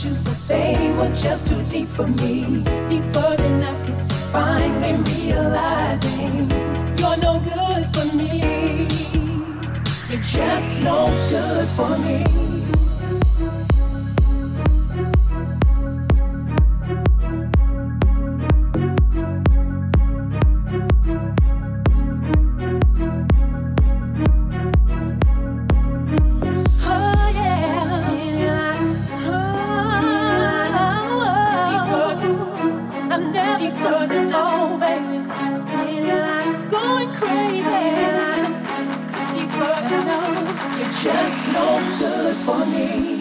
but they were just too deep for me. away.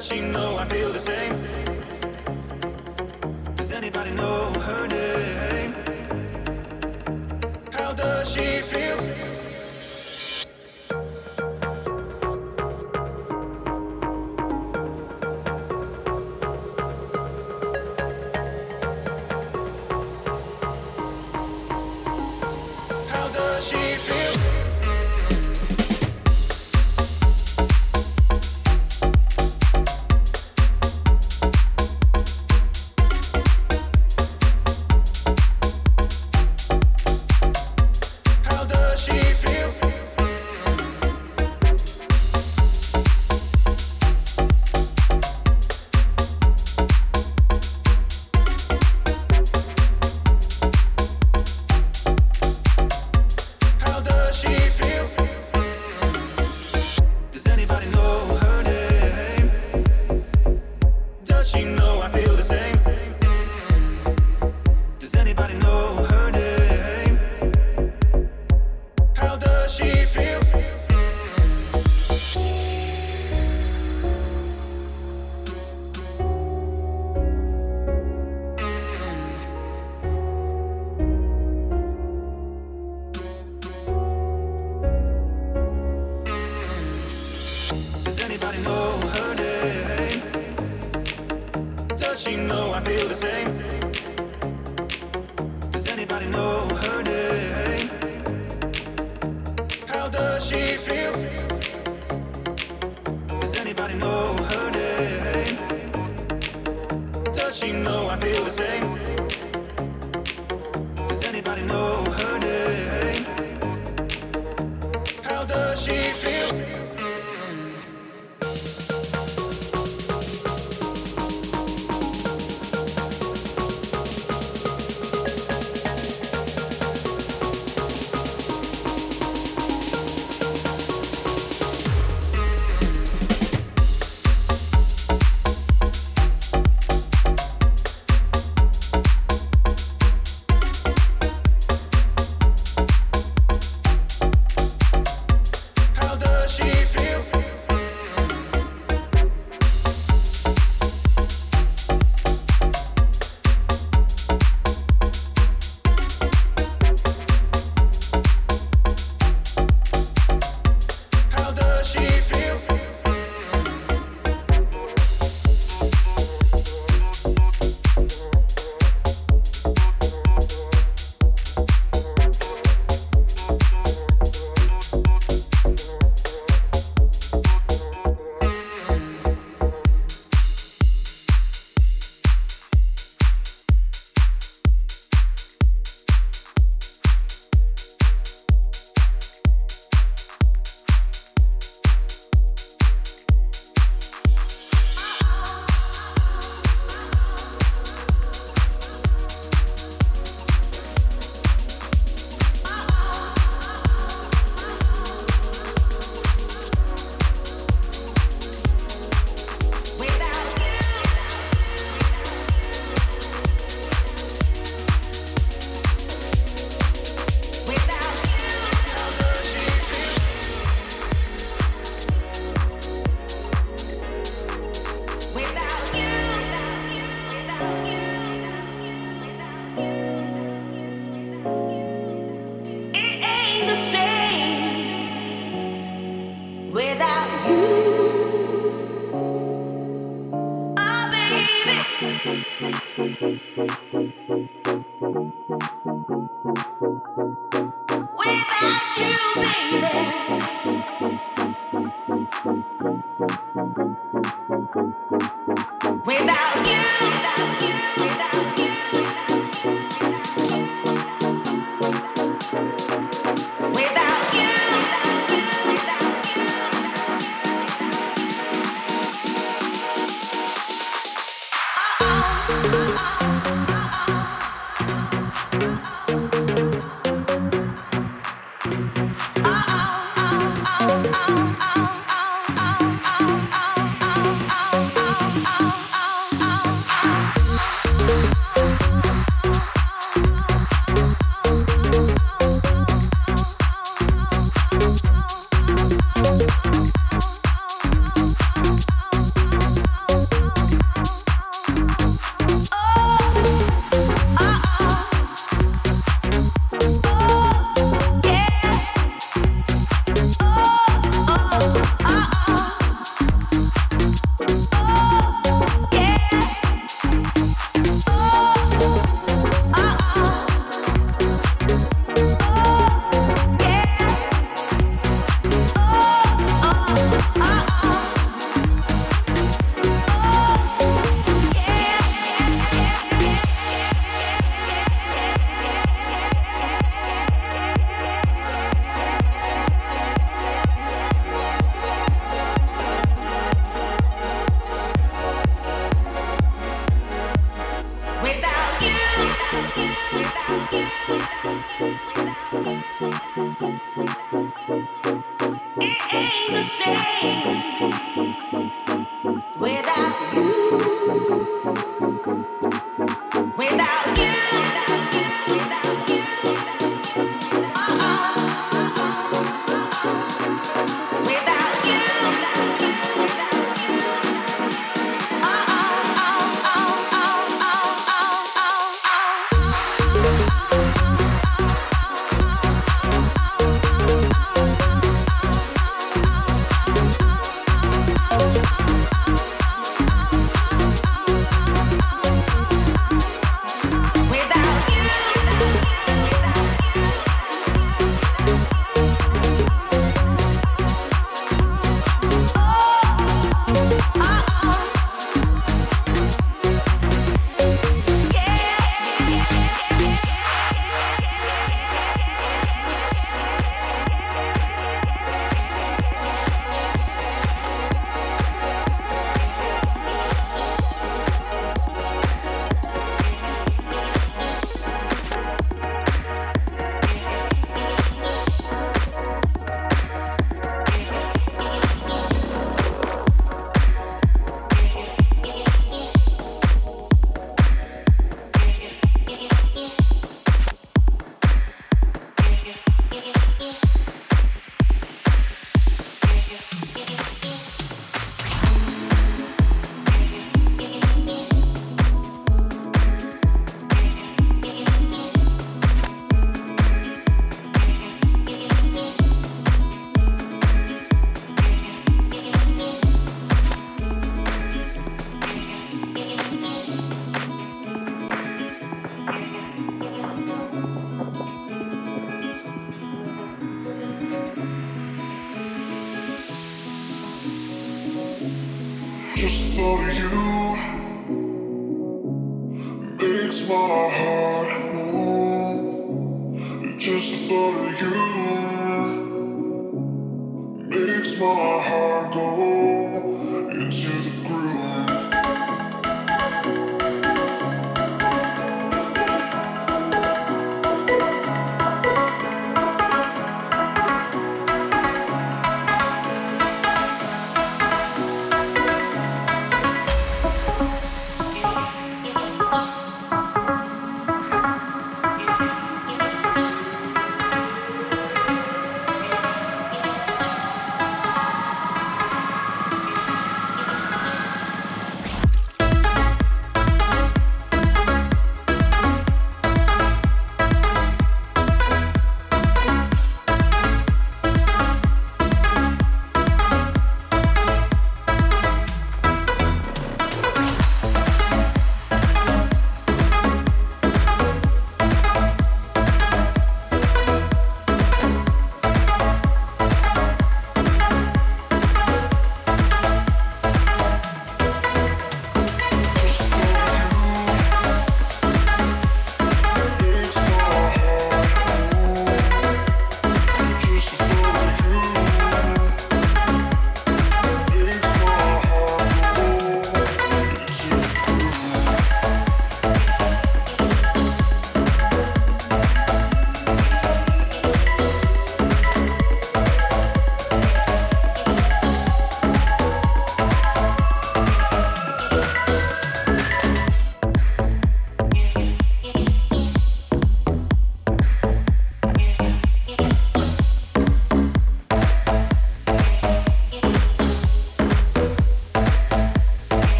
She you know I feel the same. Without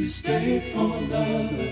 You stay for another.